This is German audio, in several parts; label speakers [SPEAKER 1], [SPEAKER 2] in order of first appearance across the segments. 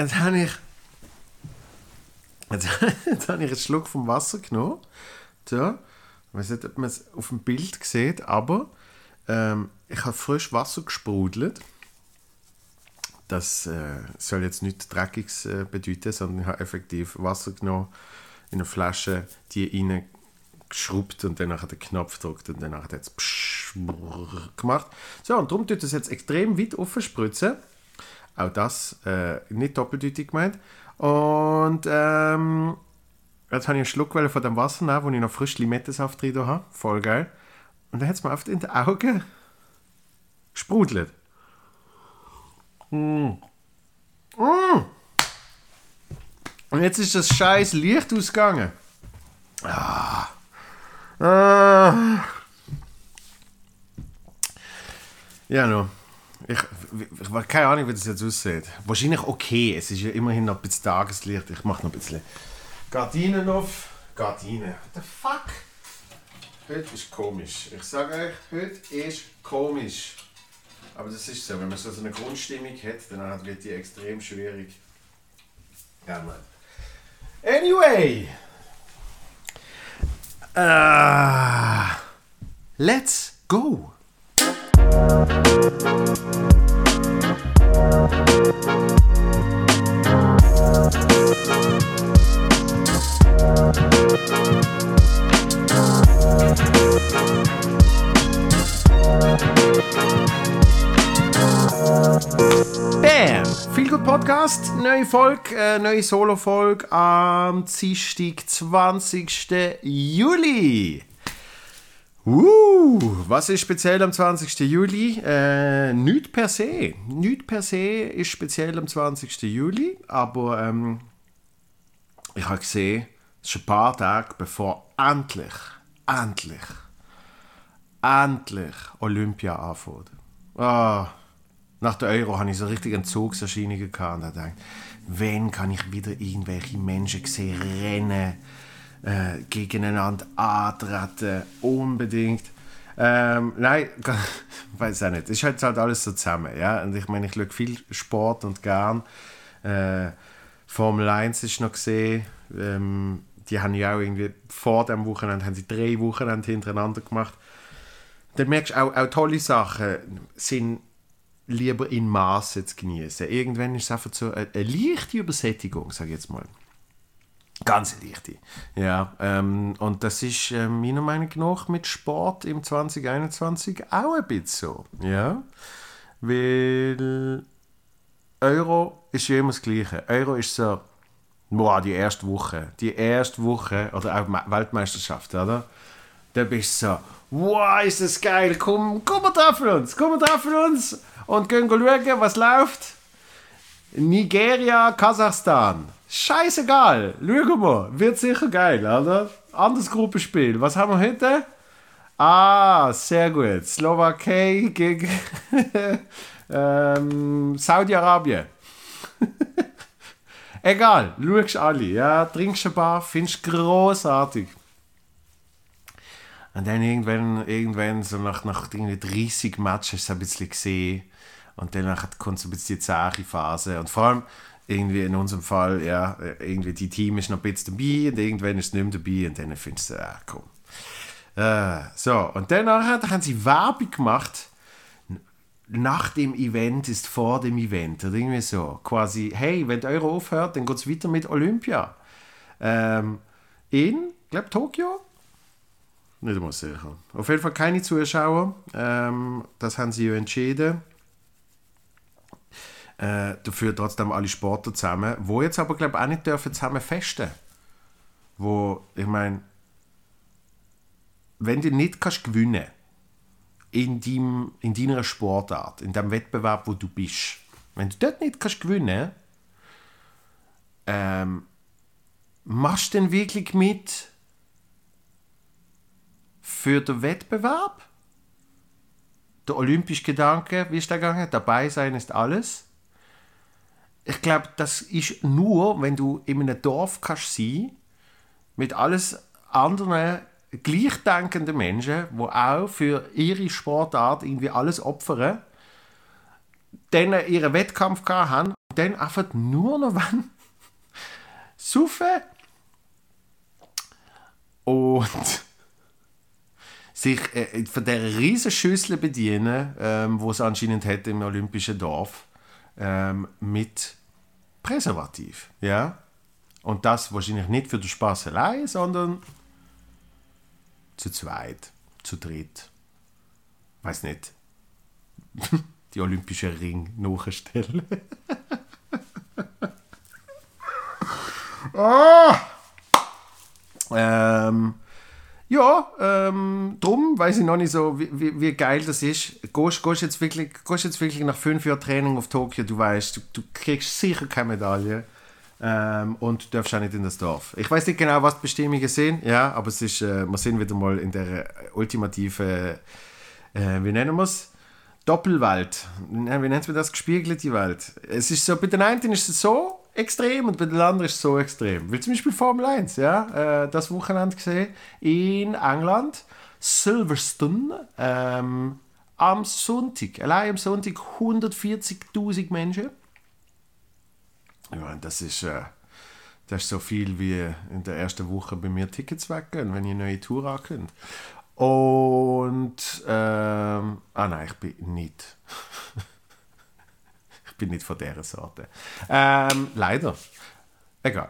[SPEAKER 1] jetzt habe ich. Jetzt, jetzt habe ich einen Schluck vom Wasser genommen. So. Ich weiß nicht, ob man es auf dem Bild sieht, aber ähm, ich habe frisch Wasser gesprudelt. Das äh, soll jetzt nichts Dreckiges äh, bedeuten, sondern ich habe effektiv Wasser genommen, in eine Flasche, die rein geschrubbt und dann den Knopf gedrückt und dann hat es gemacht. So, und darum tut es jetzt extrem weit aufspritzen. Auch das äh, nicht doppeldeutig gemeint. Und ähm, jetzt habe ich einen Schluck von dem Wasser nehmen, wo ich noch frisch Limettensaft drin habe. Voll geil. Und dann hat es mir oft in den Augen gesprudelt. Mm. Mm. Und jetzt ist das scheiß Licht ausgegangen. Ah. Ah. Ja, no. Ich, ich, ich keine Ahnung, wie das jetzt aussieht. Wahrscheinlich okay. Es ist ja immerhin noch ein bisschen Tageslicht. Ich mache noch ein bisschen Gardinen auf. Gardinen. What the fuck? Heute ist komisch. Ich sage euch, heute ist komisch. Aber das ist so, wenn man so eine Grundstimmung hat, dann wird die extrem schwierig. Ja, Mann. Anyway. Uh, let's go. Podcast, neue Folge, äh, neue Solo-Folge am Dienstag, 20. Juli. Uh, was ist speziell am 20. Juli? Äh, nicht per se. Nicht per se ist speziell am 20. Juli, aber ähm, ich habe gesehen, es ist ein paar Tage bevor endlich, endlich, endlich Olympia anfängt. Ah, nach der Euro hatte ich so richtig Entzugserscheinungen gehabt und dachte, wann kann ich wieder irgendwelche Menschen sehen, rennen, äh, gegeneinander antreten, unbedingt. Ähm, nein, weiß auch nicht. Es ist halt, halt alles so zusammen, ja. Und ich meine, ich schaue viel Sport und gern. Äh, Formel 1 ist noch gesehen. Ähm, die haben ja auch irgendwie vor dem Wochenende haben sie drei Wochenende hintereinander gemacht. Dann merkst du auch, auch tolle Sachen sind lieber in Maße zu genießen. Irgendwann ist es einfach so eine, eine leichte Übersättigung, sage ich jetzt mal. Ganz leichte. Ja, ähm, und das ist äh, meiner Meinung nach mit Sport im 2021 auch ein bisschen so. Ja, weil Euro ist ja immer das Gleiche. Euro ist so, boah, die erste Woche, die erste Woche, oder auch Weltmeisterschaft, oder? Da bist du so, wow, ist das geil, komm, komm wir treffen uns, komm wir treffen uns und gehen schauen, was läuft. Nigeria, Kasachstan. Scheißegal, schauen wir, wird sicher geil, oder? Anderes Gruppenspiel, was haben wir heute? Ah, sehr gut. Slowakei gegen ähm, Saudi-Arabien. Egal, schaust alle, ja, trinkst ein paar, findest großartig. Und dann irgendwann, irgendwann so nach, nach 30 Matches ein bisschen gesehen. Und dann kommt so ein bisschen die zähe Phase. Und vor allem, irgendwie in unserem Fall, ja, irgendwie die Team ist noch ein bisschen dabei und irgendwann ist es nicht mehr dabei und dann findest du, ah, komm. Äh, so, und dann haben sie Werbung gemacht. Nach dem Event ist vor dem Event. Oder irgendwie so. Quasi, hey, wenn der Euro aufhört, dann geht es weiter mit Olympia. Ähm, in, glaube, Tokio? Nicht einmal sicher. Auf jeden Fall keine Zuschauer. Ähm, das haben sie ja entschieden. Äh, dafür trotzdem alle Sportler zusammen, wo jetzt aber glaube auch nicht dürfen zusammen festen. Wo ich meine, wenn du nicht kannst gewinnen in, deinem, in deiner Sportart, in dem Wettbewerb, wo du bist, wenn du dort nicht kannst gewinnen, ähm, machst du denn wirklich mit für den Wettbewerb? Der olympische Gedanke, wie ist der gegangen? Dabei sein ist alles ich glaube, das ist nur, wenn du in einem Dorf kannst sein mit alles anderen gleichdenkenden Menschen, die auch für ihre Sportart irgendwie alles opfern, dann ihren Wettkampf haben dann einfach nur noch wann saufen. Und sich äh, von der riesen Schüssel bedienen, ähm, wo es anscheinend hat im Olympischen Dorf, ähm, mit Präservativ, ja. Und das wahrscheinlich nicht für den Spaß allein, sondern zu zweit, zu dritt. Weiß nicht. Die Olympische Ring nachstellen. ah! Ähm, ja, ähm, drum weiß ich noch nicht so, wie, wie, wie geil das ist. Gehst, gehst, jetzt wirklich, jetzt wirklich nach fünf Jahren Training auf Tokio, du weißt, du, du kriegst sicher keine Medaille. Ähm, und du darfst auch nicht in das Dorf. Ich weiß nicht genau, was die Bestimmungen sind, ja, aber es ist, äh, wir sind wieder mal in der ultimativen, äh, wie nennen wir es? Doppelwelt. Wie nennt man das? Gespiegelte Welt. Es ist so, bei den einen ist es so extrem und bei den anderen ist es so extrem. Wie zum Beispiel Formel 1, ja, äh, das Wochenende gesehen in England, Silverstone, ähm, am Sonntag, allein am Sonntag 140.000 Menschen ja, das ist, äh, das ist so viel wie in der ersten Woche bei mir Tickets weggehen, wenn ich eine neue Tour ankündige. Und, ähm, ah nein, ich bin nicht. bin nicht von dieser Sorte. Ähm, leider. Egal.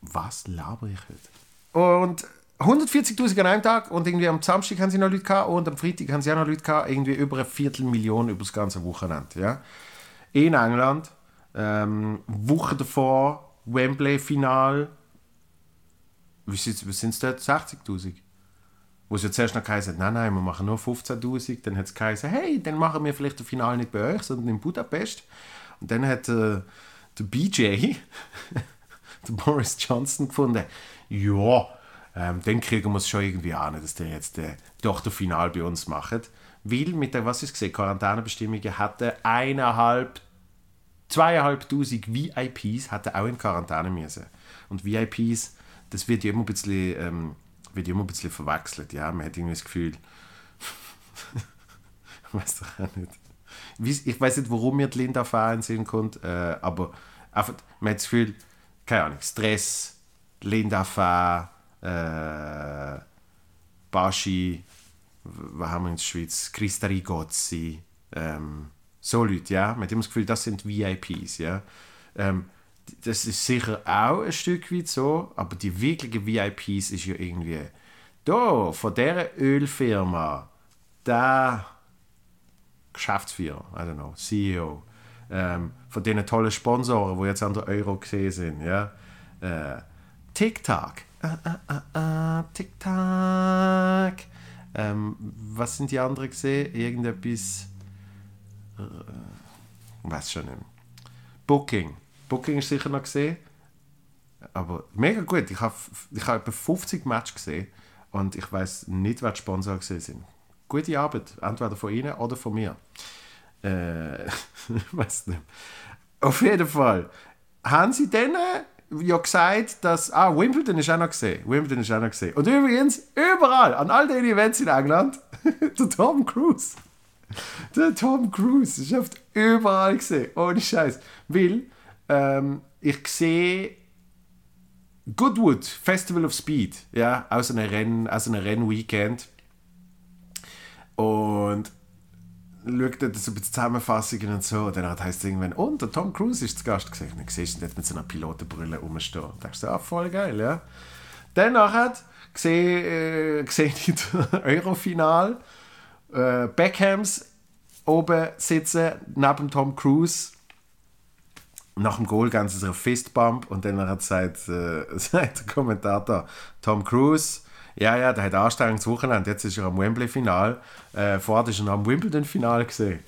[SPEAKER 1] Was laber ich heute? Und 140.000 an einem Tag und irgendwie am Samstag haben sie noch Leute gehabt und am Freitag haben sie auch noch Leute gehabt, irgendwie über eine Viertelmillion über das ganze Wochenende. Ja? In England ähm, Woche davor, Wembley-Final. Wie sind es dort? 60.000? Wo es ja zuerst noch geheißen nein, nein, wir machen nur 15.000. Dann hat es geheißen, hey, dann machen wir vielleicht das Finale nicht bei euch, sondern in Budapest. Und dann hat äh, der BJ, der Boris Johnson, gefunden, ja, ähm, dann kriegen wir es schon irgendwie an, dass der jetzt äh, doch das Finale bei uns macht. Weil mit der, was ich gesehen, Quarantänebestimmungen hatte eineinhalb zweieinhalbtausend VIPs hatten auch in Quarantäne müssen. Und VIPs, das wird ja immer ein bisschen, ähm, wird immer ein bisschen verwechselt. Ja? Man hat irgendwie das Gefühl, ich weiß doch auch nicht. Ich weiß nicht, warum mir die Linda fahren sind kommt, äh, aber einfach, man hat das Gefühl, keine Ahnung, Stress, Linda fahren, äh, Baschi, was haben wir in der Schweiz? Christa Rigozzi, ähm, so Leute, ja. Man hat immer das Gefühl, das sind VIPs, ja. Ähm, das ist sicher auch ein Stück weit so, aber die wirklichen VIPs ist ja irgendwie da, von dieser Ölfirma, der Geschäftsführer, I don't know, CEO, ähm, von diesen tollen Sponsoren, die jetzt an der Euro gesehen sind, ja. Äh, TikTok, ah, ah, ah, ah, TikTok. Ähm, was sind die anderen gesehen? Irgendetwas äh, weiß schon nicht. Booking. Booking ist sicher noch gesehen. Aber mega gut. Ich habe ich hab etwa 50 Matches gesehen und ich weiß nicht, wer die Sponsoren gesehen sind. Gute Arbeit, entweder von Ihnen oder von mir. Äh, weiß nicht. Auf jeden Fall haben sie dann ja gesagt, dass. Ah, Wimbledon ist auch noch gesehen. Wimbledon ist auch noch gesehen. Und übrigens, überall, an all den Events in England, der Tom Cruise. Der Tom Cruise ist oft überall gesehen, ohne Scheiß. Weil ähm, ich sehe Goodwood Festival of Speed, ja, aus einem Rennen, aus einem Rennweekend und schaut dort so ein bisschen Zusammenfassungen und so. Und dann heißt es irgendwann, und der Tom Cruise ist zu Gast gesehen. Und dann siehst du ihn dort mit so einer Pilotenbrille rumstehen. Und denkst du, ah, voll geil, ja. Dann nachher sehe, äh, ich das Eurofinal äh, Beckhams oben sitzen, neben Tom Cruise. Nach dem Goal ganz so Fistbump und dann hat sagt, äh, der Kommentator Tom Cruise, ja, ja, der hat anstrengendes Wochenende, jetzt ist er am Wembley-Final, äh, vorher ist er am Wimbledon-Final gesehen.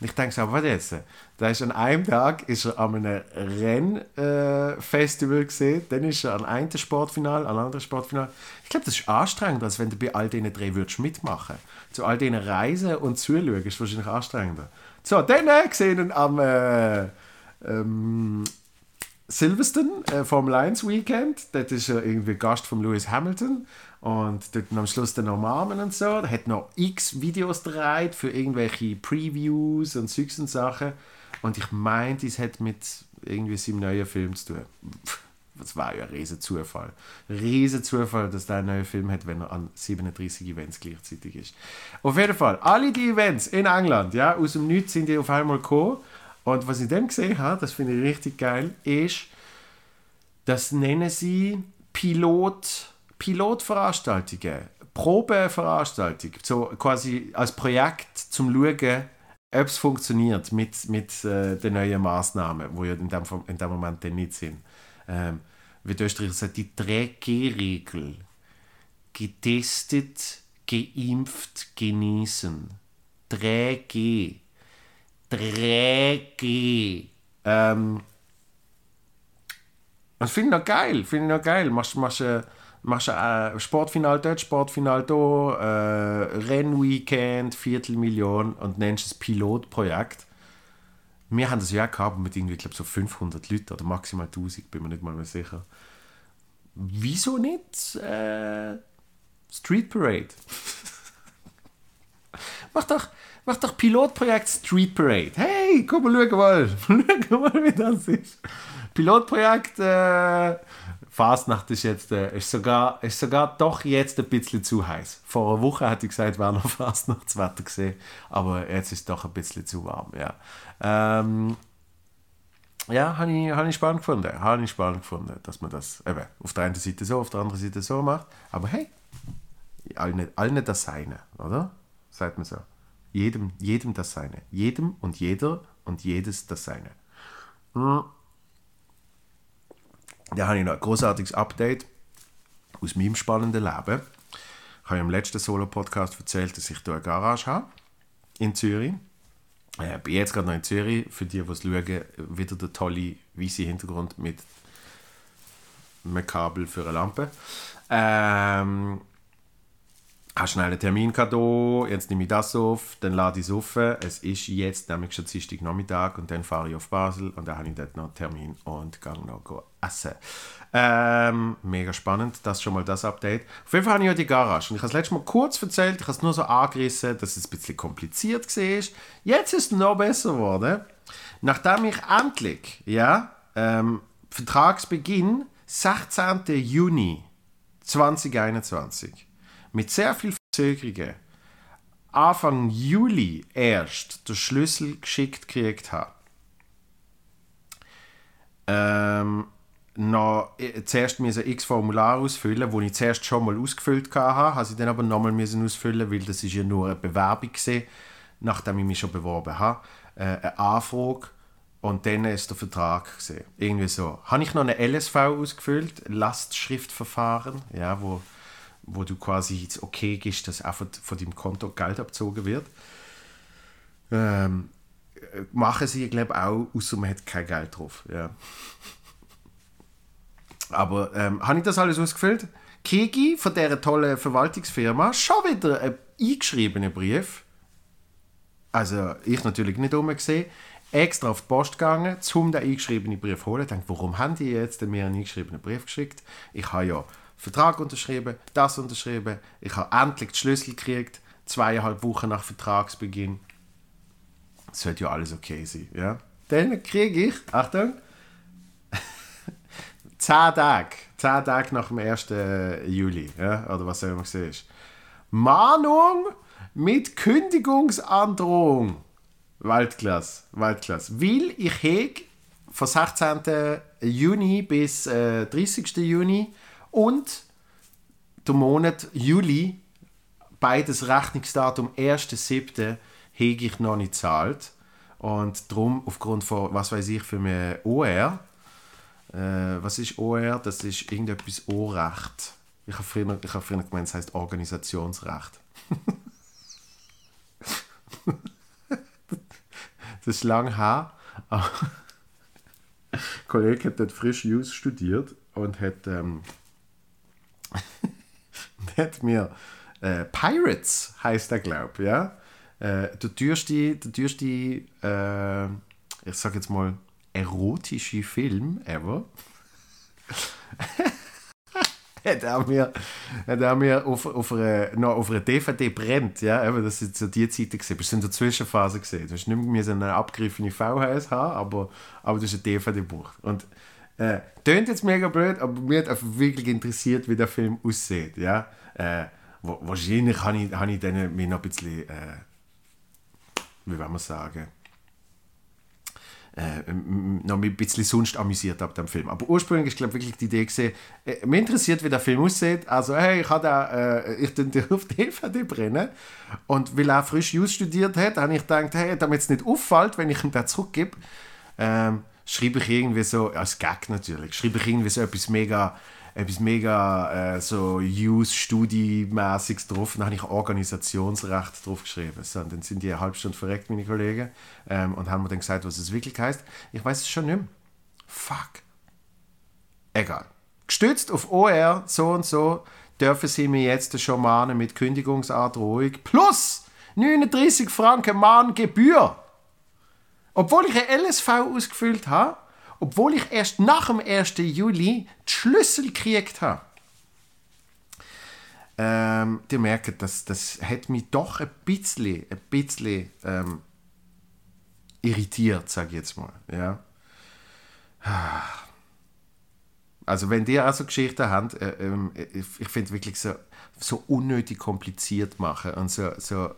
[SPEAKER 1] Und ich denke so, was jetzt? Da ist an einem Tag ist er an einem Rennfestival äh, gesehen, dann ist er an einem Sportfinal, an anderen Sportfinal. Ich glaube, das ist anstrengender, als wenn du bei all diesen drei würdest mitmachen. Zu all diesen Reisen und Zuschauen ist wahrscheinlich anstrengender. So, dann äh, gesehen am äh, ähm, Silverstone äh, Formel 1 Weekend. Dort ist er irgendwie Gast von Lewis Hamilton. Und dort am Schluss den umarmen und so. Er hat noch x Videos gedreht für irgendwelche Previews und Zeugs und Sachen. Und ich meinte, es hat mit irgendwie seinem neuen Film zu tun. Das war ja ein riesen Zufall. Riesen Zufall, dass der einen neuen Film hat, wenn er an 37 Events gleichzeitig ist. Auf jeden Fall, alle die Events in England, ja, aus dem Nichts sind die auf einmal gekommen. Und was ich dann gesehen habe, das finde ich richtig geil, ist, das nennen sie Pilot, Pilotveranstaltungen, Probeveranstaltungen, so quasi als Projekt zum Schauen, ob es funktioniert mit, mit äh, den neuen Maßnahmen, die ja in dem, in dem Moment dann nicht sind. Ähm, wie der Österreicher sagt, die 3G-Regel. Getestet, geimpft, genießen. 3G. 3G. Ähm, das finde ich noch geil. Finde ich noch geil. Machst, machst, äh, machst äh, Sportfinal dort, Sportfinal da, äh, Rennweekend, Viertelmillion und nennst es Pilotprojekt. Wir haben das ja gehabt mit irgendwie, glaube so 500 Leuten oder maximal 1000, bin mir nicht mal mehr sicher. Wieso nicht äh, Street Parade? mach, doch, mach doch Pilotprojekt Street Parade. Hey, komm mal, schau mal. schau mal, wie das ist. Pilotprojekt äh, Fastnacht ist jetzt äh, ist sogar, ist sogar doch jetzt ein bisschen zu heiß. Vor einer Woche hätte ich gesagt, wäre noch Fastnachtswetter gesehen, aber jetzt ist es doch ein bisschen zu warm. Ja, ähm, ja habe ich, hab ich spannend gefunden. Habe ich spannend gefunden, dass man das eben auf der einen Seite so, auf der anderen Seite so macht. Aber hey, allen, allen das Seine, oder? Sagt man so. Jedem, jedem das Seine. Jedem und jeder und jedes das Seine. Hm. Da habe ich noch ein großartiges Update aus meinem spannenden Leben. Ich habe im letzten Solo-Podcast erzählt, dass ich hier eine Garage habe in Zürich. Ich äh, bin jetzt gerade noch in Zürich. Für die, die es schauen, wieder der tolle weiße Hintergrund mit einem Kabel für eine Lampe. Ähm, habe schnell einen Termin hier, jetzt nehme ich das auf, dann lade ich es auf. Es ist jetzt nämlich schon Dienstag Nachmittag und dann fahre ich auf Basel und dann habe ich dort noch einen Termin und gehe noch essen. Ähm, mega spannend, das ist schon mal das Update. Auf jeden Fall habe ich ja die Garage und ich habe es letztes Mal kurz erzählt, ich habe es nur so angerissen, dass es ein bisschen kompliziert war. Jetzt ist es noch besser geworden. Nachdem ich endlich, ja, ähm, Vertragsbeginn 16. Juni 2021 mit sehr viel Verzögerungen Anfang Juli erst den Schlüssel geschickt gekriegt habe. Ähm, noch, äh, zuerst ein x Formular ausfüllen, wo ich zuerst schon mal ausgefüllt hatte, habe ich dann aber nochmal ausfüllen, weil das ist ja nur eine Bewerbung war, nachdem ich mich schon beworben habe, äh, eine Anfrage und dann ist der Vertrag gesehen. Irgendwie so. Habe ich noch eine LSV ausgefüllt, Lastschriftverfahren, ja, wo wo du quasi jetzt okay gehst, dass auch von, deinem Konto Geld abgezogen wird. Ähm, machen sie, glaube auch, außer man hat kein Geld drauf. Ja. Aber ähm, habe ich das alles ausgefüllt? Kegi von dieser tollen Verwaltungsfirma schon wieder einen eingeschriebenen Brief. Also ich natürlich nicht umgesehen. Extra auf die Post gegangen, um den eingeschriebenen Brief zu holen. Ich dachte, warum haben die jetzt mir einen eingeschriebenen Brief geschickt? Ich habe ja Vertrag unterschrieben, das unterschrieben. Ich habe endlich die Schlüssel gekriegt, zweieinhalb Wochen nach Vertragsbeginn. Es sollte ja alles okay sein. Ja? Dann kriege ich, Achtung, zehn Tage, zehn Tage nach dem 1. Juli, ja? oder was auch immer es ist. Mahnung mit Kündigungsandrohung. Weltklasse, Weltklasse. Weil ich hege von 16. Juni bis äh, 30. Juni und der Monat Juli, beides Rechnungsdatum 1.7. hege ich noch nicht zahlt. Und darum, aufgrund von, was weiß ich, für ein OR, äh, was ist OR? Das ist irgendetwas O-Recht. Ich habe früher, hab früher gemeint, es heißt Organisationsrecht. das ist lang her. ein Kollege hat dort frisch Use studiert und hat ähm, hat mir äh, Pirates heißt er, glaube ich, ja. Äh, der teuerste, der teuerste äh, ich sag jetzt mal, erotische Film ever. hat er mir, hat er mir auf, auf, noch auf einer DVD brennt. Ja? Das sind so die Zeiten gesehen. Du hast in der Zwischenphase gesehen. Du hast nicht mehr so eine abgegriffene VHS aber, aber du hast eine DVD gebucht. Und äh, tönt jetzt mega blöd, aber mir hat wirklich interessiert, wie der Film aussieht. Ja? Äh, wahrscheinlich habe ich, habe ich dann mir noch ein bisschen, äh, wie will man sagen, äh, noch ein bisschen sonst amüsiert ab dem Film. Aber ursprünglich ist glaube wirklich die Idee gesehen, äh, mich interessiert, wie der Film aussieht. Also hey, ich habe äh, ich den auf DVD brennen und weil er frisch Jus studiert hat, habe ich gedacht, hey, damit es nicht auffällt, wenn ich ihn da zurückgebe, ähm, schreibe ich irgendwie so als Gag natürlich, schreibe ich irgendwie so etwas mega etwas mega äh, so Use-Studi-mäßiges drauf. Dann habe ich Organisationsrecht drauf geschrieben. So, und dann sind die eine halbe Stunde verreckt, meine Kollegen, ähm, und haben mir dann gesagt, was es wirklich heißt. Ich weiß es schon nicht mehr. Fuck. Egal. Gestützt auf OR, so und so, dürfen sie mir jetzt schon mahnen mit Kündigungsart ruhig. Plus 39 Franken Mahngebühr. Obwohl ich ein LSV ausgefüllt habe, obwohl ich erst nach dem 1. Juli die Schlüssel gekriegt habe. Ähm, ihr merkt, das, das hat mich doch ein bisschen, ein bisschen ähm, irritiert, sage ich jetzt mal. Ja. Also wenn die auch so Geschichten habt, äh, äh, ich finde wirklich so, so unnötig kompliziert machen und so, so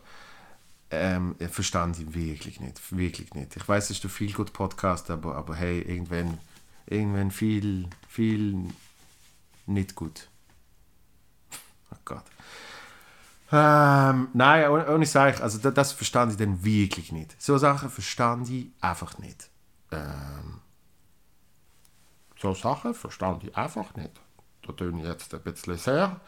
[SPEAKER 1] ähm, verstand ich wirklich nicht. Wirklich nicht. Ich weiß, es ist ein viel gut Podcast, aber, aber hey, irgendwann, irgendwann viel, viel nicht gut. Oh Gott. Ähm, nein, und ich sage, also das, das verstand ich dann wirklich nicht. So Sachen verstand ich einfach nicht. Ähm, so Sachen verstand ich einfach nicht. Da tun ich jetzt ein bisschen sehr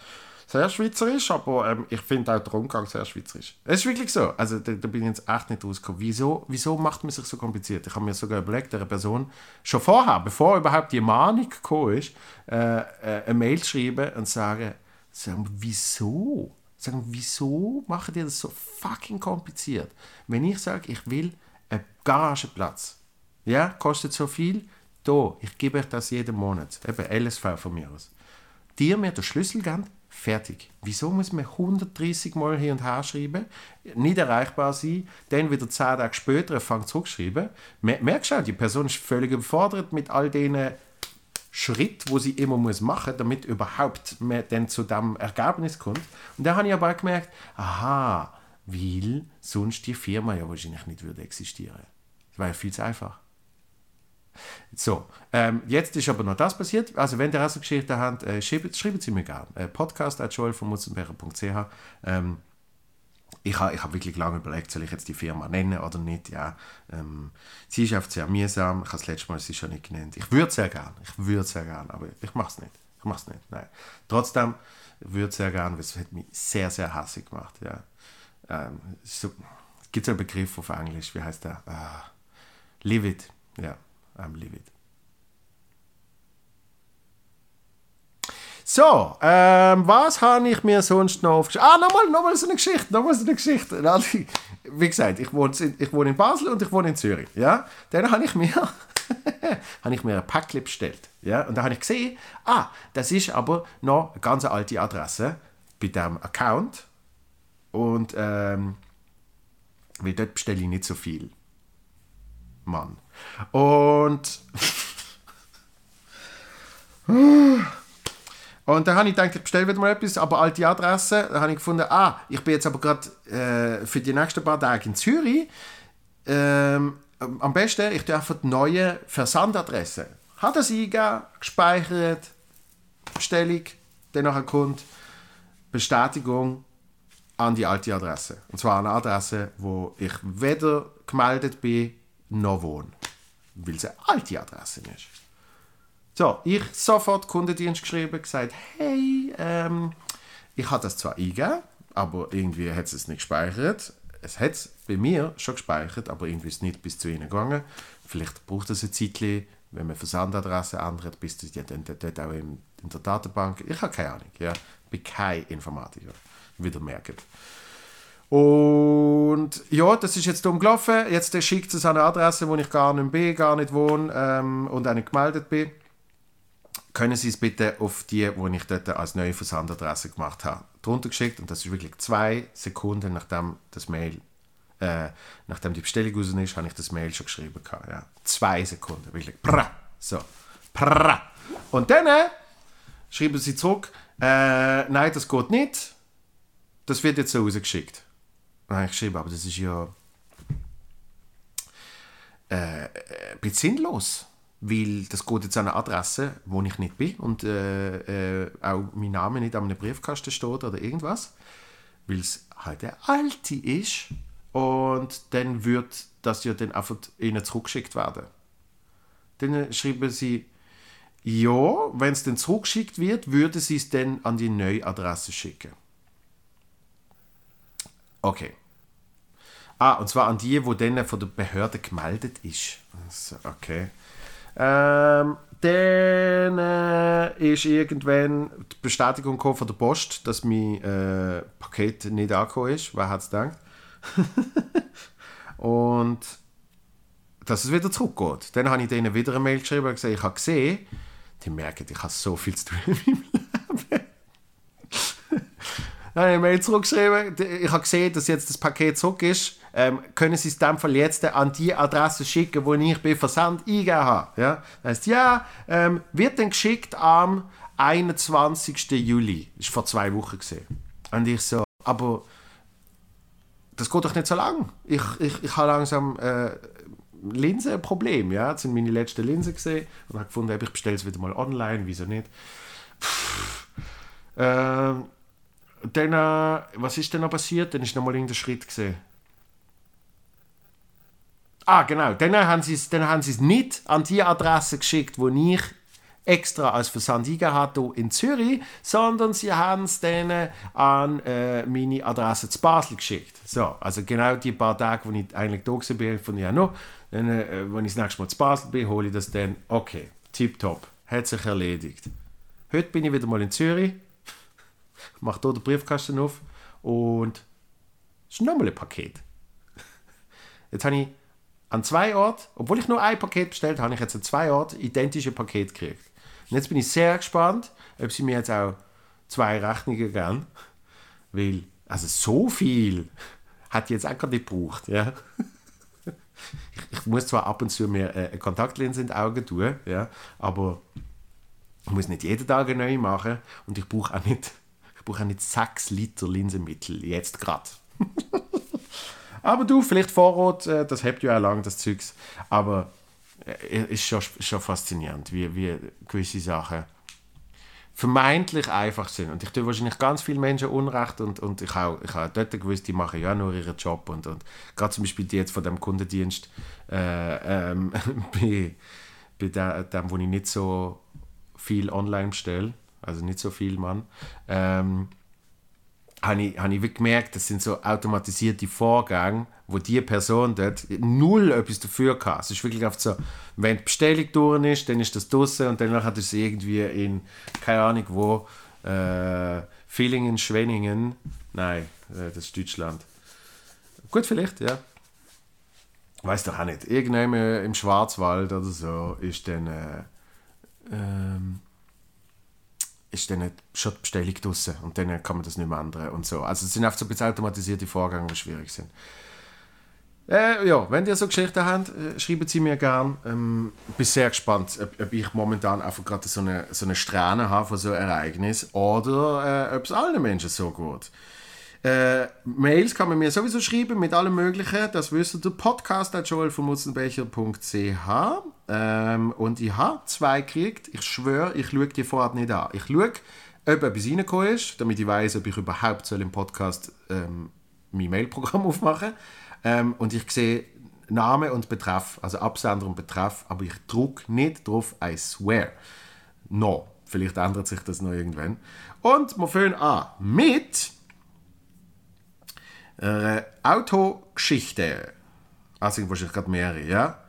[SPEAKER 1] sehr schweizerisch, aber ähm, ich finde auch den Umgang sehr schweizerisch. Es ist wirklich so. Also da, da, bin ich jetzt echt nicht rausgekommen. Wieso, wieso macht man sich so kompliziert? Ich habe mir sogar überlegt, der Person schon vorher, bevor überhaupt die Mahnung gekommen ist, äh, äh, eine Mail schreiben und sagen, sagen wieso? Sagen, wieso machen die das so fucking kompliziert? Wenn ich sage, ich will einen Garageplatz, ja, kostet so viel, da, ich gebe euch das jeden Monat, eben LSV von mir aus. Die mir den Schlüssel geben, Fertig. Wieso muss man 130 Mal hin und her schreiben, nicht erreichbar sein, dann wieder 10 Tage später anfangen zurückschreiben? Merkst du, die Person ist völlig überfordert mit all den Schritten, wo sie immer muss machen, damit überhaupt man dann zu dem Ergebnis kommt. Und da habe ich aber auch gemerkt, aha, weil sonst die Firma ja wahrscheinlich nicht würde existieren. Das war ja viel zu einfach. So, ähm, jetzt ist aber noch das passiert. Also, wenn ihr also Geschichte habt, äh, schreibt, schreibt sie mir gerne. Äh, podcast at ähm, ich habe ich hab wirklich lange überlegt, soll ich jetzt die Firma nennen oder nicht. Ja, ähm, sie ist oft sehr mühsam. Ich habe das letzte Mal sie schon nicht genannt. Ich würde sehr gerne, ich würde sehr gerne, aber ich mache es nicht. Ich mache es nicht, nein. Trotzdem würde sehr gerne, weil es hat mich sehr, sehr hassig gemacht. Ja. Ähm, so, es gibt so einen Begriff auf Englisch, wie heißt der? Uh, live it. Ja, I'm livid. So, ähm, was habe ich mir sonst noch aufgeschrieben? Ah, nochmal, nochmal so eine Geschichte, nochmal so eine Geschichte. Wie gesagt, ich wohne, ich wohne in Basel und ich wohne in Zürich. Ja? Dann habe ich mir, habe ich mir ein Päckchen bestellt. Ja? Und da habe ich gesehen, ah, das ist aber noch eine ganz alte Adresse bei diesem Account. Und ähm, weil dort bestelle ich nicht so viel. Mann. Und. Und dann habe ich gedacht, ich bestelle wieder mal etwas, aber alte Adresse. Dann habe ich gefunden, ah, ich bin jetzt aber gerade äh, für die nächsten paar Tage in Zürich. Ähm, am besten, ich darf die neue Versandadresse. Hat das eingegeben, gespeichert, Bestellung, dann kommt Bestätigung an die alte Adresse. Und zwar eine Adresse, wo ich weder gemeldet bin, noch wohne weil es eine alte Adresse ist. So, ich sofort Kundendienst geschrieben, gesagt, hey, ähm, ich habe das zwar eingegeben, aber irgendwie hat es nicht gespeichert. Es hat es bei mir schon gespeichert, aber irgendwie ist es nicht bis zu Ihnen gegangen. Vielleicht braucht es ein Zeitchen, wenn man Versandadresse ändert, bis ja dann dort auch in, der Datenbank. Ich habe keine Ahnung, ja. Ich bin kein Informatiker, wieder merken. Und ja, das ist jetzt dumm gelaufen. Jetzt schickt es an eine Adresse, wo ich gar nicht bin, gar nicht wohne ähm, und auch nicht gemeldet bin. können Sie es bitte auf die, wo ich dort als neue Versandadresse gemacht habe, drunter geschickt und das ist wirklich zwei Sekunden nachdem das Mail, äh, nachdem die Bestellung raus ist, habe ich das Mail schon geschrieben gehabt, ja. Zwei Sekunden, wirklich. Prra, so, prra. Und dann äh, schreiben Sie zurück, äh, nein, das geht nicht, das wird jetzt so rausgeschickt. Ich geschrieben, aber das ist ja äh, ein bisschen sinnlos weil das geht jetzt an eine Adresse, wo ich nicht bin und äh, äh, auch mein Name nicht an einem Briefkasten steht oder irgendwas, weil es halt eine alte ist und dann wird das ja dann einfach ihnen zurückgeschickt werden. Dann schreiben sie, ja, wenn es dann zurückgeschickt wird, würde sie es dann an die neue Adresse schicken. Okay. Ah, und zwar an die, wo dann von der Behörde gemeldet ist. Also, okay. Ähm, dann äh, ist irgendwann die Bestätigung von der Post, dass mein äh, Paket nicht angekommen ist. Wer hat es gedacht? und dass es wieder zurückgeht. Dann habe ich denen wieder eine Mail geschrieben und gesagt, ich habe gesehen, die merken, ich habe so viel zu tun in meinem Leben. Dann habe ich eine Mail zurückgeschrieben, ich habe gesehen, dass jetzt das Paket zurück ist ähm, können Sie es in dem Fall jetzt an die Adresse schicken, wo ich bei Versand eingegeben habe. Ja? Das heißt, ja, ähm, wird dann geschickt am 21. Juli. Das war vor zwei Wochen. Gewesen. Und ich so, aber das geht doch nicht so lang. Ich, ich, ich habe langsam äh, Linsenproblem. Ja? Das sind meine letzten Linsen gesehen und habe gefunden, ich bestelle es wieder mal online, wieso nicht? Ähm, dann, äh, was ist denn noch passiert? Dann ist noch mal irgendein Schritt gesehen. Ah, genau. Dann haben sie es, nicht an die Adresse geschickt, wo ich extra als Versand hatte in Zürich, sondern sie haben es dann an äh, meine Adresse zu Basel geschickt. So, also genau die paar Tage, wo ich eigentlich da war, bin, von ja noch, dann, äh, wenn ich das nächste Mal zu Basel bin, hole ich das dann, okay, tipptopp, hat sich erledigt. Heute bin ich wieder mal in Zürich, mache hier den Briefkasten auf und es ist nochmal ein Paket. Jetzt habe ich an zwei Orten, obwohl ich nur ein Paket bestellt habe, ich jetzt an zwei Orten identische Pakete gekriegt. Und jetzt bin ich sehr gespannt, ob sie mir jetzt auch zwei Rechnungen geben. Weil, also so viel hat jetzt auch gar nicht gebraucht. Ja? Ich, ich, muss zwar ab und zu mir äh, eine Kontaktlinse in die Augen tun, ja, aber ich muss nicht jeden Tag eine neue machen und ich brauche auch nicht, ich brauche auch nicht 6 Liter Linsenmittel, jetzt gerade. Aber du, vielleicht Vorrat, äh, das habt ja auch lange, das Zeugs. Aber es äh, ist schon, schon faszinierend, wie, wie gewisse Sachen vermeintlich einfach sind. Und ich tue wahrscheinlich ganz vielen Menschen Unrecht und, und ich habe ich auch dort gewusst, die machen ja nur ihren Job. Und, und gerade zum Beispiel die jetzt von dem Kundendienst, äh, ähm, bei, bei dem, wo ich nicht so viel online bestelle, also nicht so viel, Mann, ähm, habe ich, habe ich gemerkt, das sind so automatisierte Vorgänge, wo die Person dort null etwas dafür kann. Es ist wirklich oft so, wenn die Bestellung durch ist, dann ist das draußen und dann hat es irgendwie in, keine Ahnung wo, äh, Villingen, Schwenningen, nein, äh, das ist Deutschland. Gut, vielleicht, ja. Weiß doch auch nicht. Irgendwann im Schwarzwald oder so ist dann äh, ähm, ist dann schon die Bestellung draussen und dann kann man das nicht mehr ändern und so. Also es sind einfach so ein bisschen automatisierte Vorgänge, die schwierig sind. Äh, ja, wenn ihr so Geschichten habt, äh, schreiben sie mir gerne. Ähm, bin sehr gespannt, ob, ob ich momentan einfach gerade so eine, so eine Strähne habe von so einem Ereignis oder äh, ob es allen Menschen so geht. Äh, Mails kann man mir sowieso schreiben mit allem Möglichen. Das wisst ihr. Podcast at joelvonmutzenbecher.ch ähm, Und ich habe zwei gekriegt. Ich schwöre, ich schaue die vorher nicht an. Ich schaue, ob etwas reingekommen ist, damit ich weiß, ob ich überhaupt soll im Podcast ähm, mein Mailprogramm aufmachen ähm, Und ich sehe Name und Betreff, also Absender und Betreff, aber ich drucke nicht drauf, I swear. No. Vielleicht ändert sich das noch irgendwann. Und wir fangen an mit äh, Autogeschichte. Also wahrscheinlich gerade mehrere, ja?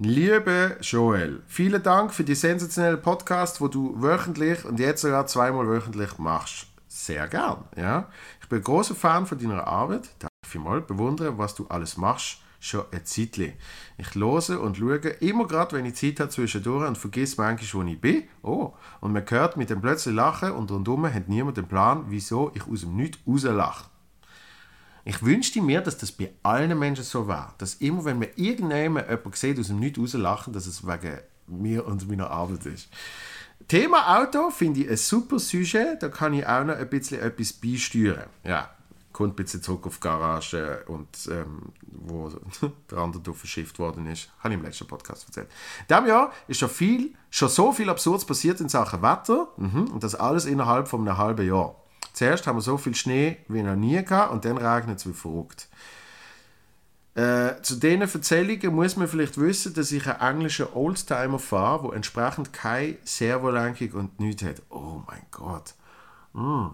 [SPEAKER 1] Liebe Joel, vielen Dank für die sensationelle Podcast, wo du wöchentlich und jetzt sogar zweimal wöchentlich machst. Sehr gern, ja? Ich bin großer Fan von deiner Arbeit. Danke vielmals. Bewundere, was du alles machst. schon ein Zeitchen. Ich höre und schaue immer gerade, wenn ich Zeit habe zwischendurch und vergesse manchmal, wo ich bin. Oh, und man hört mit dem plötzlich Lachen und rundum hat niemand den Plan, wieso ich aus dem Nichts rauslache. Ich wünschte mir, dass das bei allen Menschen so war. Dass immer, wenn man irgendjemand jemanden sieht, aus dem Nichts rauslachen, dass es wegen mir und meiner Arbeit ist. Thema Auto finde ich ein super Sujet. Da kann ich auch noch ein bisschen etwas beisteuern. Ja, kommt ein bisschen zurück auf die Garage und ähm, wo der andere verschifft worden ist. Habe ich im letzten Podcast erzählt. In diesem Jahr ist schon, viel, schon so viel Absurdes passiert in Sachen Wetter mhm, und das alles innerhalb von einem halben Jahr. Zuerst haben wir so viel Schnee wie noch nie gehabt und dann regnet es wie verrückt. Äh, zu diesen Erzählungen muss man vielleicht wissen, dass ich einen englischen Oldtimer fahre, der entsprechend keine Servolenkung und nichts hat. Oh mein Gott. Mm.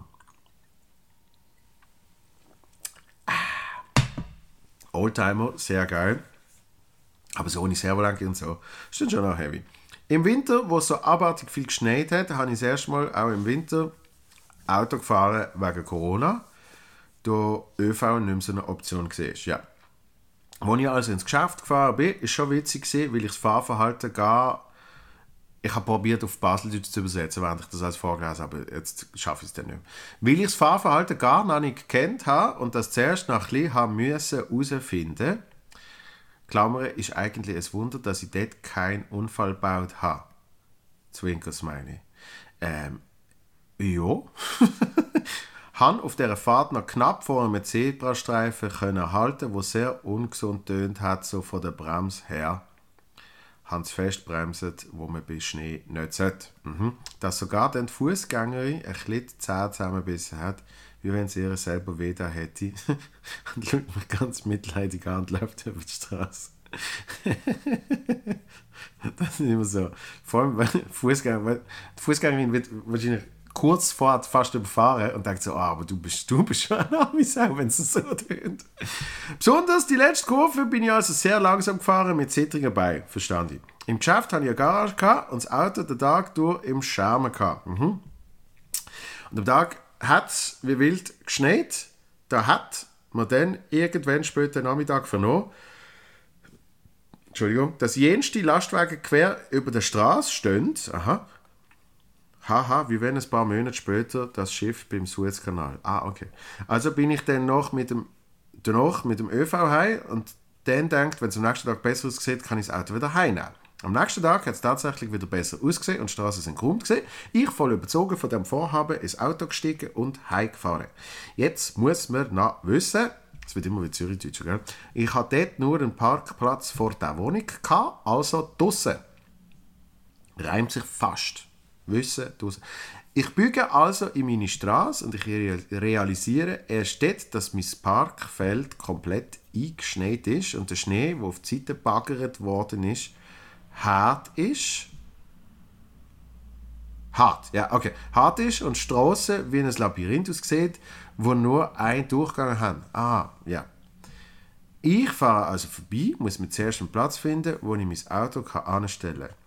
[SPEAKER 1] Oldtimer, sehr geil. Aber so ohne Servolenkung und so, ist schon auch heavy. Im Winter, wo es so abartig viel geschneit hat, habe ich das erste Mal auch im Winter Auto gefahren wegen Corona, da ÖV nicht mehr so eine Option war. Ja. Als ich also ins Geschäft gefahren bin, ist schon witzig weil ich das Fahrverhalten gar ich habe probiert, auf Baseldeutsch zu übersetzen, während ich das als vorgelesen habe, aber jetzt schaffe ich es dann nicht mehr. Weil ich das Fahrverhalten gar noch nicht gekannt habe und das zuerst nach ein haben müssen herausfinden, Klammer, ist eigentlich ein Wunder, dass ich dort keinen Unfall gebaut habe. Zwinkers meine ich. Ähm, ja. Han auf dieser Fahrt noch knapp vor einem Zebrastreifen können halten, wo sehr ungesund tönt hat, so von der Bremse her Hans festbremset, wo man bei Schnee nicht sollte. Mhm. Dass sogar dann die Fußgängerin ein bisschen zäh zusammenbissen hat, wie wenn sie ihr selber weh da hätte. und schaut mich ganz mitleidig an und läuft über die Straße. das ist immer so. Vor allem, weil Fußgänger, Fußgängerin wird wahrscheinlich kurz vor fast überfahren und denkt so, ah, aber du bist, du bist schon ein Sau, wenn es so tönt. Besonders die letzte Kurve bin ich also sehr langsam gefahren mit Zittrigen bei, verstand ich. Im Geschäft hatte ich eine Garage gehabt und das Auto den Tag durch im Schermen gehabt. Mhm. Und am Tag hat es wie wild geschneit. Da hat man dann irgendwann später Nachmittag vernommen, Entschuldigung, dass jenste Lastwagen quer über der Straße stehen. Aha haha, wie wenn ein paar Monate später das Schiff beim Suezkanal. Ah, okay. Also bin ich dann noch mit dem, danach mit dem ÖV heim und dann denkt, wenn es am nächsten Tag besser aussieht, kann ich das Auto wieder heimnehmen. Am nächsten Tag hat es tatsächlich wieder besser ausgesehen und die Straßen sind geräumt gesehen. Ich voll überzogen von dem Vorhaben ins Auto gestiegen und heimgefahren. Jetzt muss man noch wissen, es wird immer wie Zürich-Deutsch, gell? Ich hatte dort nur einen Parkplatz vor der Wohnung, gehabt, also draussen. Reimt sich fast. Wissen, draussen. Ich büge also in meine Straße und ich realisiere erst dort, dass mein Parkfeld komplett eingeschneit ist und der Schnee, der auf die Seite baggert worden ist, hart ist. Hart, ja, okay. Hart ist und Straße wie ein Labyrinth aussieht, wo nur ein Durchgang haben. Ah, ja. Ich fahre also vorbei, muss mir zuerst einen Platz finden, wo ich mein Auto anstellen kann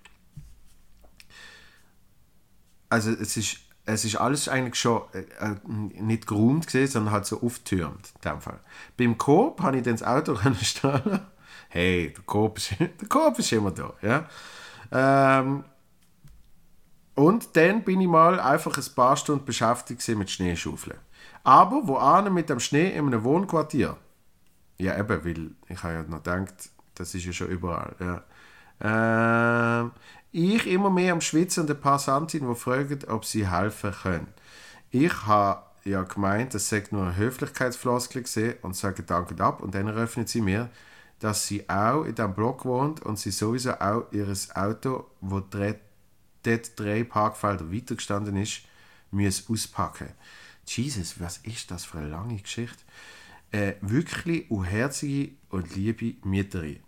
[SPEAKER 1] also es ist, es ist alles eigentlich schon äh, äh nicht geräumt gesehen, sondern halt so auftürmt. In dem Fall. Beim Coop habe ich dann das Auto stellen. Hey, der Coop ist, der Coop ist immer da. Ja? Ähm, und dann bin ich mal einfach ein paar Stunden beschäftigt mit Schneeschaufeln. Aber wo an mit dem Schnee in einem Wohnquartier? Ja, eben, weil ich habe ja noch gedacht, das ist ja schon überall. Ja. Ähm, ich immer mehr am Schwitzen und ein paar Santin, die fragen, ob sie helfen können. Ich habe ja gemeint, das sei nur eine Höflichkeitsfloskel gesehen und sage Danke ab und dann eröffnet sie mir, dass sie auch in diesem Block wohnt und sie sowieso auch ihr Auto, wo dort drei Parkfelder weitergestanden ist, muss auspacken. Jesus, was ist das für eine lange Geschichte? Äh, wirklich unherzige und liebe Mieterin.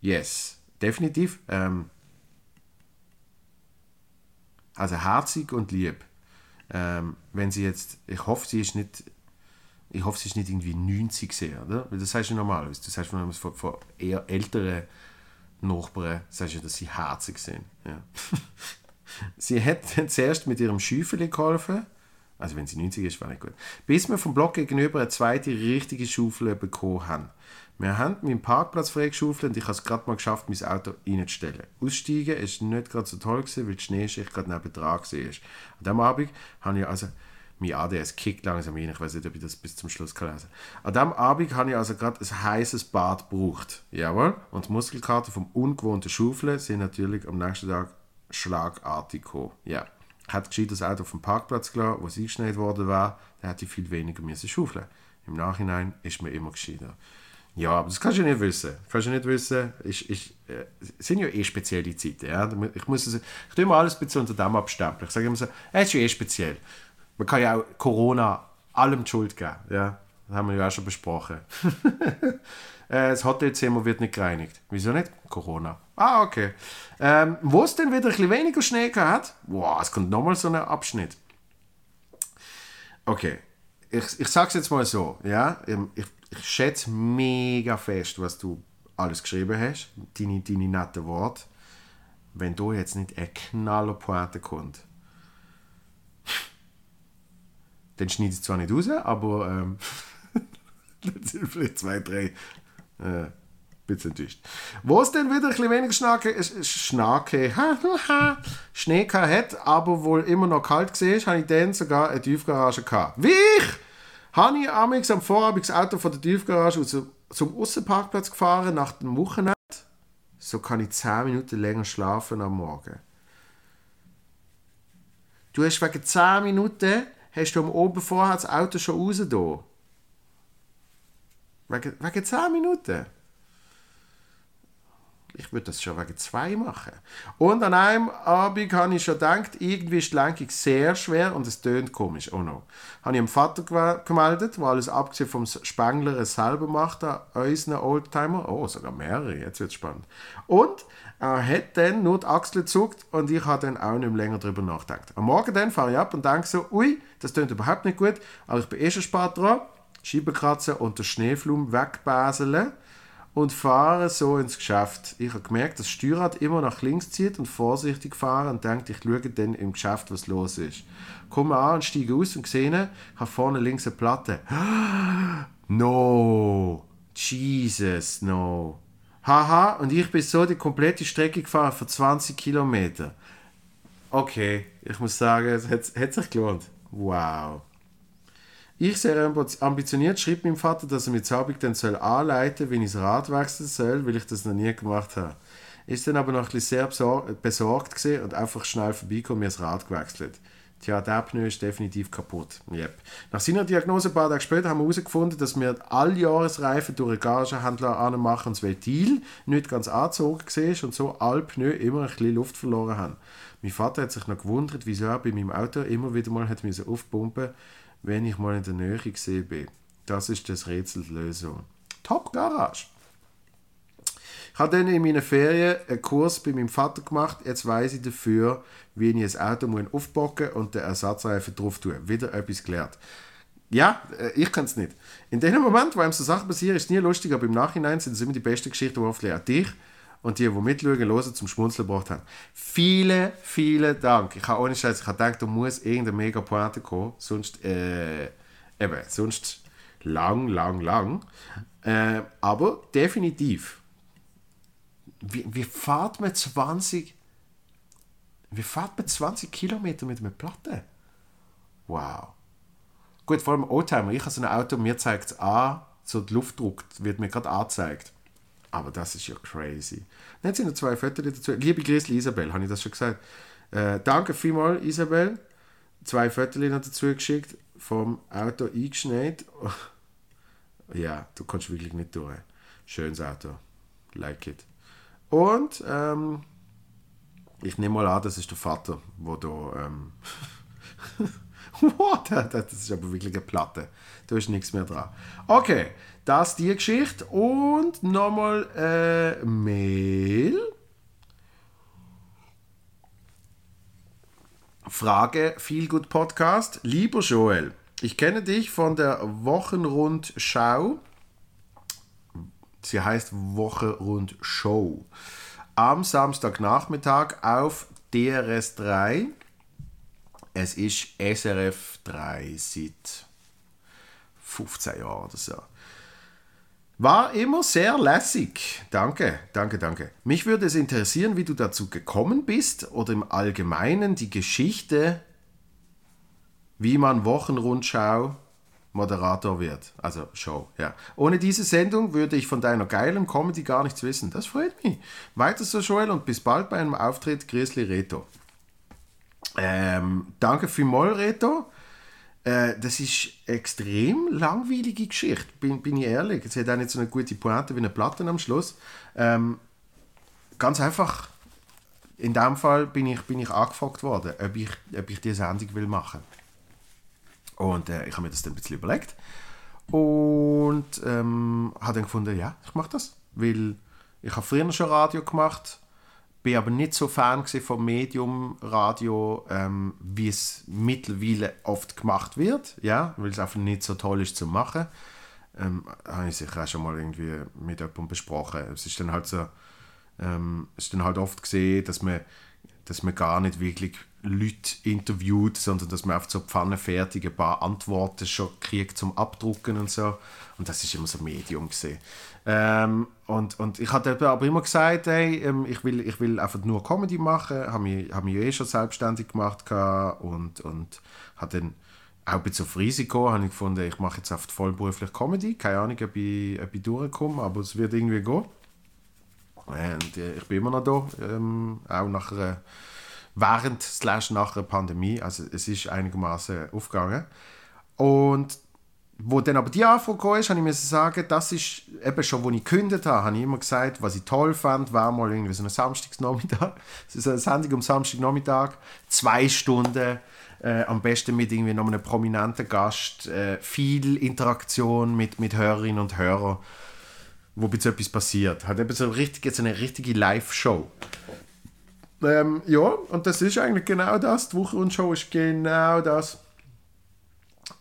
[SPEAKER 1] Yes, definitiv. Ähm, also herzig und lieb. Ähm, wenn sie jetzt, ich hoffe, sie ist nicht, ich hoffe, sie ist nicht irgendwie 90 gesehen, oder? Weil das heißt ja normalerweise. Das heißt von, von, von eher älteren Nachbarn, sagst du, dass sie herzig sind. Ja. sie hat zuerst mit ihrem Schäufeli geholfen, Also wenn sie 90 ist, war nicht gut. Bis wir vom Block gegenüber eine zweite richtige Schaufel bekommen haben. Wir haben meinen Parkplatz freigeschaufelt und ich habe es gerade mal geschafft, mein Auto reinzustellen. Aussteigen war nicht gerade so toll, gewesen, weil die Schneeschicht gerade neben dran war. An diesem Abend habe ich also mein ADS kickt langsam rein. Ich weiß nicht, ob ich das bis zum Schluss kann lesen An diesem Abend habe ich also gerade ein heißes Bad gebraucht. Jawohl. Und die Muskelkater vom ungewohnten Schaufeln sind natürlich am nächsten Tag schlagartig gekommen. Ja. Hätte gescheit das Auto auf dem Parkplatz gelassen, wo es eingeschneit worden war, dann hätte ich viel weniger müssen schaufeln. Im Nachhinein ist mir immer gescheiter. Ja, aber das kannst du nicht wissen. Kannst du nicht wissen. Ich, ich, äh, sind ja eh spezielle Zeiten. Ja? Ich, muss ich tue immer alles ein bisschen unter dem abstempeln. Ich sage immer so, es ist ja eh speziell. Man kann ja auch Corona allem die Schuld geben. Ja? Das haben wir ja auch schon besprochen. Äh, das Hotelzimmer wird nicht gereinigt. Wieso nicht? Corona. Ah, okay. Ähm, wo es denn wieder ein bisschen weniger Schnee hat, wow, es kommt nochmal so ein Abschnitt. Okay, ich, ich sag's jetzt mal so, ja, ich, ich schätze mega fest, was du alles geschrieben hast, deine, deine netten Worte. Wenn du jetzt nicht ein knaller Pointe kommt, dann schneide ich es zwar nicht raus, aber ähm, dann sind vielleicht zwei, drei äh, bisschen enttäuscht. Wo es dann wieder ein bisschen weniger Schnake, Schnake, Schnee hat, aber wohl immer noch kalt war, habe ich dann sogar eine Tiefgarage gehabt. Wie ich! Habe ich amix am Vorabend das Auto von der Tiefgarage zum, zum Aussenparkplatz gefahren nach dem Wochenende. So kann ich 10 Minuten länger schlafen am Morgen. Du hast wegen 10 Minuten hast du am Oben vorher das Auto schon raus. Wegen, wegen 10 Minuten. Ich würde das schon wegen zwei machen. Und an einem Abend habe ich schon gedacht, irgendwie ist die Lenkung sehr schwer und es tönt komisch. Oh no. Habe ich dem Vater gemeldet, der alles abgesehen vom Spengler selber macht, an unseren Oldtimer. Oh, sogar mehrere, jetzt wird es spannend. Und er hat dann nur die Achsel gezuckt und ich habe dann auch nicht mehr länger darüber nachgedacht. Am Morgen dann fahre ich ab und denke so, ui, das tönt überhaupt nicht gut, aber ich bin eh schon spät dran. Scheibenkratzen und den Schneeflum wegbaseln und fahre so ins Geschäft. Ich habe gemerkt, dass das Steuerrad immer nach links zieht und vorsichtig fahre und denke, ich schaue dann im Geschäft, was los ist. Komme an und steige aus und sehe, ich habe vorne links eine Platte. No! Jesus, no! Haha, und ich bin so die komplette Strecke gefahren für 20 Kilometer. Okay, ich muss sagen, es hat, hat sich gelohnt. Wow. Ich, sehr ambitioniert, schrieb meinem Vater, dass er mir Zaubig dann soll anleiten wie ich das Rad wechseln soll, weil ich das noch nie gemacht habe. Ist dann aber noch ein bisschen sehr besorgt und einfach schnell vorbeigekommen mir das Rad gewechselt. Tja, der Pneu ist definitiv kaputt. Yep. Nach seiner Diagnose ein paar Tage später haben wir herausgefunden, dass wir alle Jahresreifen durch einen Garagenhändler anmachen und das Ventil nicht ganz angezogen war und so alle Pneu immer ein bisschen Luft verloren haben. Mein Vater hat sich noch gewundert, wieso er bei meinem Auto immer wieder mal hat aufpumpen wenn ich mal in der Nähe gesehen bin. Das ist das Rätsel Lösung. Top Garage! Ich habe dann in meinen Ferien einen Kurs bei meinem Vater gemacht. Jetzt weiß ich dafür, wie ich ein Auto aufbocken und den Ersatzreifen drauf tun. Wieder etwas gelernt. Ja, äh, ich kann es nicht. In dem Moment, wo einem so Sachen passieren, ist es nie lustig, aber im Nachhinein sind es immer die besten Geschichten, die hoffentlich auch dich und die, die mitschauen, hören, zum Schmunzeln gebracht haben. Vielen, vielen Dank. Ich habe ohne Scheiß, ich habe gedacht, da muss irgendeine mega Pointe kommen, sonst, äh, eben, sonst lang, lang, lang. Äh, aber definitiv. Wie, wie fahrt man 20 wie fährt man 20 Kilometer mit einer Platte? Wow. Gut, vor allem Oldtimer. Ich habe so ein Auto, mir zeigt es an, so der Luftdruck wird mir gerade angezeigt. Aber das ist ja crazy. Dann sind noch zwei Fotos dazu. Liebe Grüße, Isabel, habe ich das schon gesagt? Äh, danke vielmals, Isabel. Zwei Fotos dazu geschickt, vom Auto eingeschneit. ja, du kannst wirklich nicht durch. Schönes Auto. Like it. Und ähm, ich nehme mal an, das ist der Vater, wo da. Ähm? Das ist aber wirklich eine Platte. Da ist nichts mehr dran. Okay, das die Geschichte. Und nochmal äh, Mail. Frage, Feel Good Podcast. Lieber Joel, ich kenne dich von der Wochenrundschau. Sie heißt Wochenrundshow. Am Samstagnachmittag auf DRS 3 Es ist SRF 3 seit 15 Jahren oder so. War immer sehr lässig. Danke, danke, danke. Mich würde es interessieren, wie du dazu gekommen bist oder im Allgemeinen die Geschichte, wie man Wochenrundschau Moderator wird. Also Show, ja. Ohne diese Sendung würde ich von deiner geilen Comedy gar nichts wissen. Das freut mich. Weiter so, Joel, und bis bald bei einem Auftritt Grizzly Reto. Ähm, danke vielmals, Reto. Äh, das ist extrem langweilige Geschichte, bin, bin ich ehrlich. Es hat auch nicht so eine gute Pointe wie eine Platte am Schluss. Ähm, ganz einfach, in dem Fall bin ich, bin ich angefragt worden, ob ich, ob ich diese Sendung will machen Und äh, ich habe mir das dann ein bisschen überlegt und ähm, habe dann gefunden, ja, ich mache das, weil ich habe früher schon Radio gemacht bin aber nicht so Fan vom Medium Radio, ähm, wie es mittlerweile oft gemacht wird, ja, weil es einfach nicht so toll ist zu machen. Ähm, habe ich sicher auch schon mal irgendwie mit jemandem besprochen. Es ist dann halt so, ähm, es ist dann halt oft gesehen, dass man, dass man gar nicht wirklich Leute interviewt, sondern dass man auf so pfannenfertig ein paar Antworten schon kriegt zum Abdrucken und so. Und das ist immer so ein Medium. Ähm, und, und ich hatte aber immer gesagt, hey, ähm, ich, will, ich will einfach nur Comedy machen, habe mich, hab mich eh schon selbstständig gemacht und, und habe dann auch ein bisschen auf Risiko habe ich gefunden, ich mache jetzt einfach vollberuflich Comedy. Keine Ahnung, ob ich, ob ich durchkomme, aber es wird irgendwie gehen. Und äh, ich bin immer noch da, ähm, auch nach einer, während slash nach der Pandemie. Also es ist einigermaßen aufgegangen. Und wo dann aber die Anfrage kam, habe ich mir sagen, das ist eben schon, wo ich gekündigt habe, habe ich immer gesagt, was ich toll fand, war mal irgendwie so ein Samstagnachmittag, so eine Sendung am Samstagnachmittag, zwei Stunden, äh, am besten mit irgendwie noch einem prominenten Gast, äh, viel Interaktion mit, mit Hörerinnen und Hörern, wo jetzt etwas passiert. Hat eben so, richtig, so eine richtige Live-Show. Ähm, ja, und das ist eigentlich genau das, die Wochenendshow ist genau das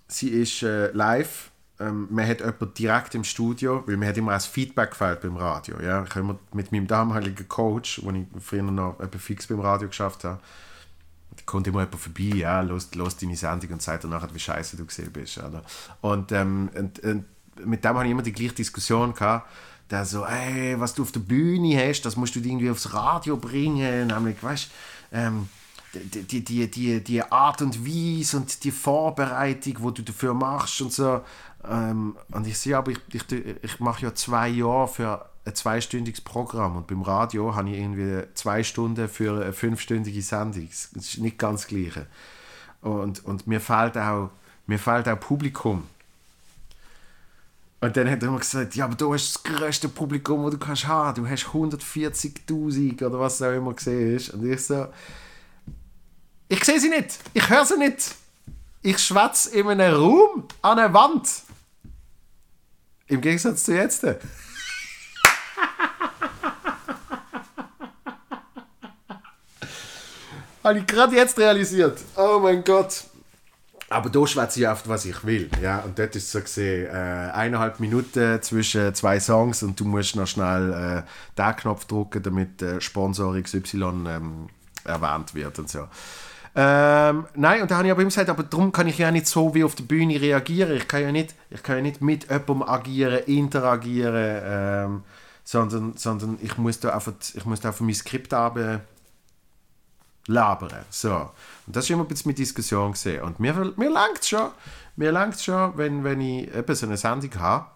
[SPEAKER 1] sie ist äh, live. Ähm, man hat jemanden direkt im Studio, weil man hat immer ein Feedback gefällt beim Radio. Ja? Ich habe mit meinem damaligen Coach, wo ich früher noch fix beim Radio geschafft habe, kommt immer jemand vorbei, ja, los, los deine Sendung und sagt danach, wie scheiße du gesehen bist. Oder? Und, ähm, und, und mit dem habe ich immer die gleiche Diskussion gehabt, der so, ey, was du auf der Bühne hast, das musst du irgendwie aufs Radio bringen, nämlich, weißt, ähm, die, die, die, die Art und Weise und die Vorbereitung, wo du dafür machst und so. Ähm, und ich sehe aber, ich, ich, ich mache ja zwei Jahre für ein zweistündiges Programm und beim Radio habe ich irgendwie zwei Stunden für eine fünfstündige Sendung. Das ist nicht ganz das Gleiche. Und, und mir fehlt auch, mir fehlt auch Publikum. Und dann hat er immer gesagt, ja, aber du hast das größte Publikum, das du kannst haben. Du hast 140'000 oder was auch immer gesehen ist. Und ich so, ich sehe sie nicht. Ich höre sie nicht. Ich schwätze in einem Raum an einer Wand. Im Gegensatz zu jetzt. Habe ich gerade jetzt realisiert. Oh mein Gott. Aber da schwätze ich oft, was ich will. Ja? Und dort ist so gesehen, äh, eineinhalb Minuten zwischen zwei Songs und du musst noch schnell äh, den Knopf drücken, damit äh, Sponsor XY ähm, erwähnt wird und so. Ähm, nein, und da habe ich aber immer gesagt, aber darum kann ich ja nicht so wie auf der Bühne reagieren. Ich kann ja nicht, ich kann ja nicht mit jemandem agieren, interagieren, ähm, sondern, sondern ich muss da einfach, ich muss da einfach mein Skript haben labern. So. Und das ist immer ein bisschen mit Diskussion gesehen. Und mir, mir langt es schon, mir langt schon, wenn, wenn ich eben so eine Sendung habe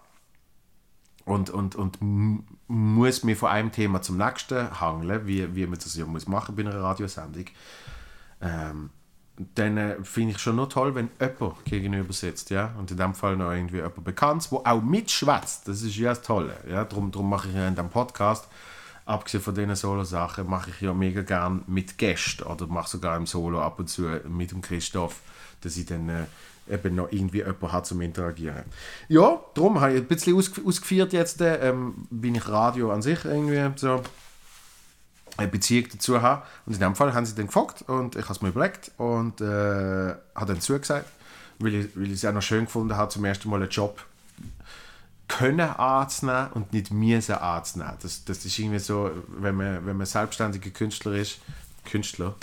[SPEAKER 1] und, und, und muss mir von einem Thema zum nächsten hangeln, wie, wie man das ja muss machen bei einer Radiosendung. Ähm, dann äh, finde ich schon nur toll, wenn jemand gegenüber sitzt, ja, und in dem Fall noch irgendwie jemand bekannt, wo auch mitschwätzt. Das ist ja das Tolle, ja. Darum, darum mache ich ja in dem Podcast, abgesehen von diesen Solo-Sachen, mache ich ja mega gern mit Gästen oder mache sogar im Solo ab und zu mit dem Christoph, dass ich dann äh, eben noch irgendwie jemanden hat zum Interagieren. Ja, darum habe ich ein bisschen ausgeführt jetzt, äh, ähm, bin ich Radio an sich irgendwie so eine Beziehung dazu haben. Und in dem Fall haben sie dann gefragt und ich habe es mir überlegt und äh, habe dann zugesagt, weil ich, weil ich es auch noch schön gefunden habe, zum ersten Mal einen Job können anzunehmen und nicht müssen anzunehmen. Das, das ist irgendwie so, wenn man, wenn man selbstständiger Künstler ist, Künstler,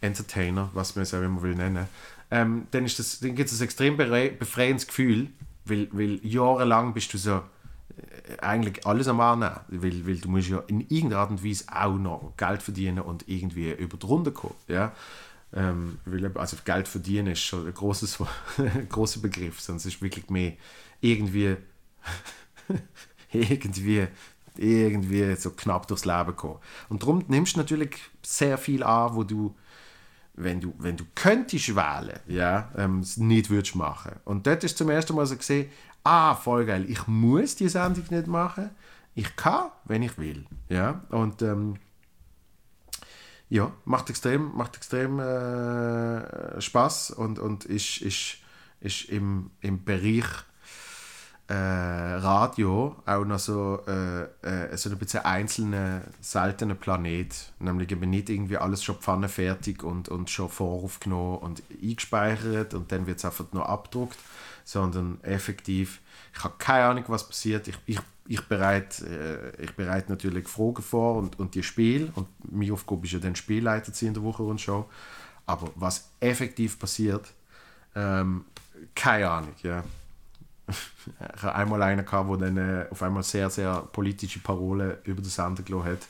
[SPEAKER 1] Entertainer, was man es auch immer will nennen, ähm, dann, dann gibt es ein extrem befreiendes Gefühl, weil, weil jahrelang bist du so äh, eigentlich alles am Annehmen, weil, weil du musst ja in irgendeiner Art und Weise auch noch Geld verdienen und irgendwie über die Runde kommen, ja. Ähm, weil, also Geld verdienen ist schon ein großes, großer Begriff, sonst ist wirklich mehr irgendwie irgendwie irgendwie so knapp durchs Leben kommen. Und darum nimmst du natürlich sehr viel an, wo du wenn du, wenn du könntest wählen, ja, ähm, nicht würdest machen. Und dort ist zum ersten Mal so gesehen, ah, voll geil, ich muss die Sendung nicht machen, ich kann, wenn ich will, ja, und ähm, ja, macht extrem, macht extrem äh, Spaß und, und ist, ist, ist im, im Bereich äh, Radio auch noch so, äh, äh, so ein bisschen einzelner, seltener Planet. Nämlich eben nicht irgendwie alles schon pfannenfertig und, und schon voraufgenommen und eingespeichert und dann wird es einfach nur abgedruckt, sondern effektiv, ich habe keine Ahnung, was passiert. Ich, ich, ich, bereite, äh, ich bereite natürlich Fragen vor und, und die Spiele und meine Aufgabe ist ja dann Spielleiter zu in der Woche und schon. Aber was effektiv passiert, ähm, keine Ahnung, ja ich habe einmal einen gehabt, der dann äh, auf einmal sehr, sehr politische Parolen über den Sender gelassen hat.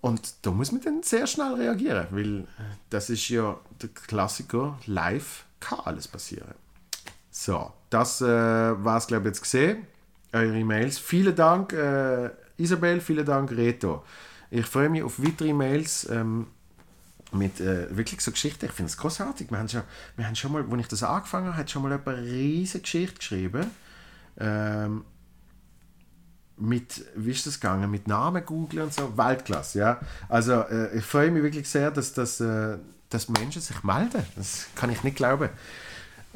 [SPEAKER 1] Und da muss man dann sehr schnell reagieren, weil das ist ja der Klassiker, live kann alles passieren. So, das äh, war es, glaube ich, jetzt gesehen. Eure E-Mails. Vielen Dank, äh, Isabel, vielen Dank, Reto. Ich freue mich auf weitere E-Mails. Ähm, mit äh, wirklich so Geschichten. Ich finde es großartig. Wir haben schon, wir haben schon mal, als ich das angefangen habe, hat schon mal jemand eine riesige Geschichte geschrieben. Ähm, mit, wie ist das gegangen? Mit Namen googeln und so. Weltklasse, ja. Also äh, ich freue mich wirklich sehr, dass, dass, äh, dass Menschen sich melden. Das kann ich nicht glauben.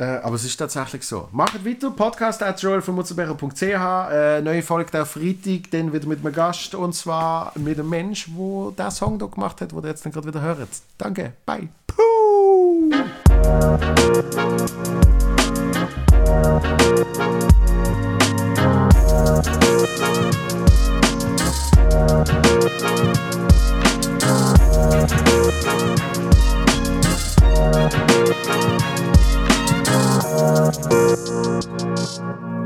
[SPEAKER 1] Äh, aber es ist tatsächlich so. Macht weiter, Podcast at joelvermutzenbecher.ch. Äh, neue Folge der Freitag, dann wieder mit einem Gast und zwar mit einem Mensch, der diesen Song da gemacht hat, den ihr jetzt gerade wieder hört. Danke, bye. Puh! Thank you. Thank you.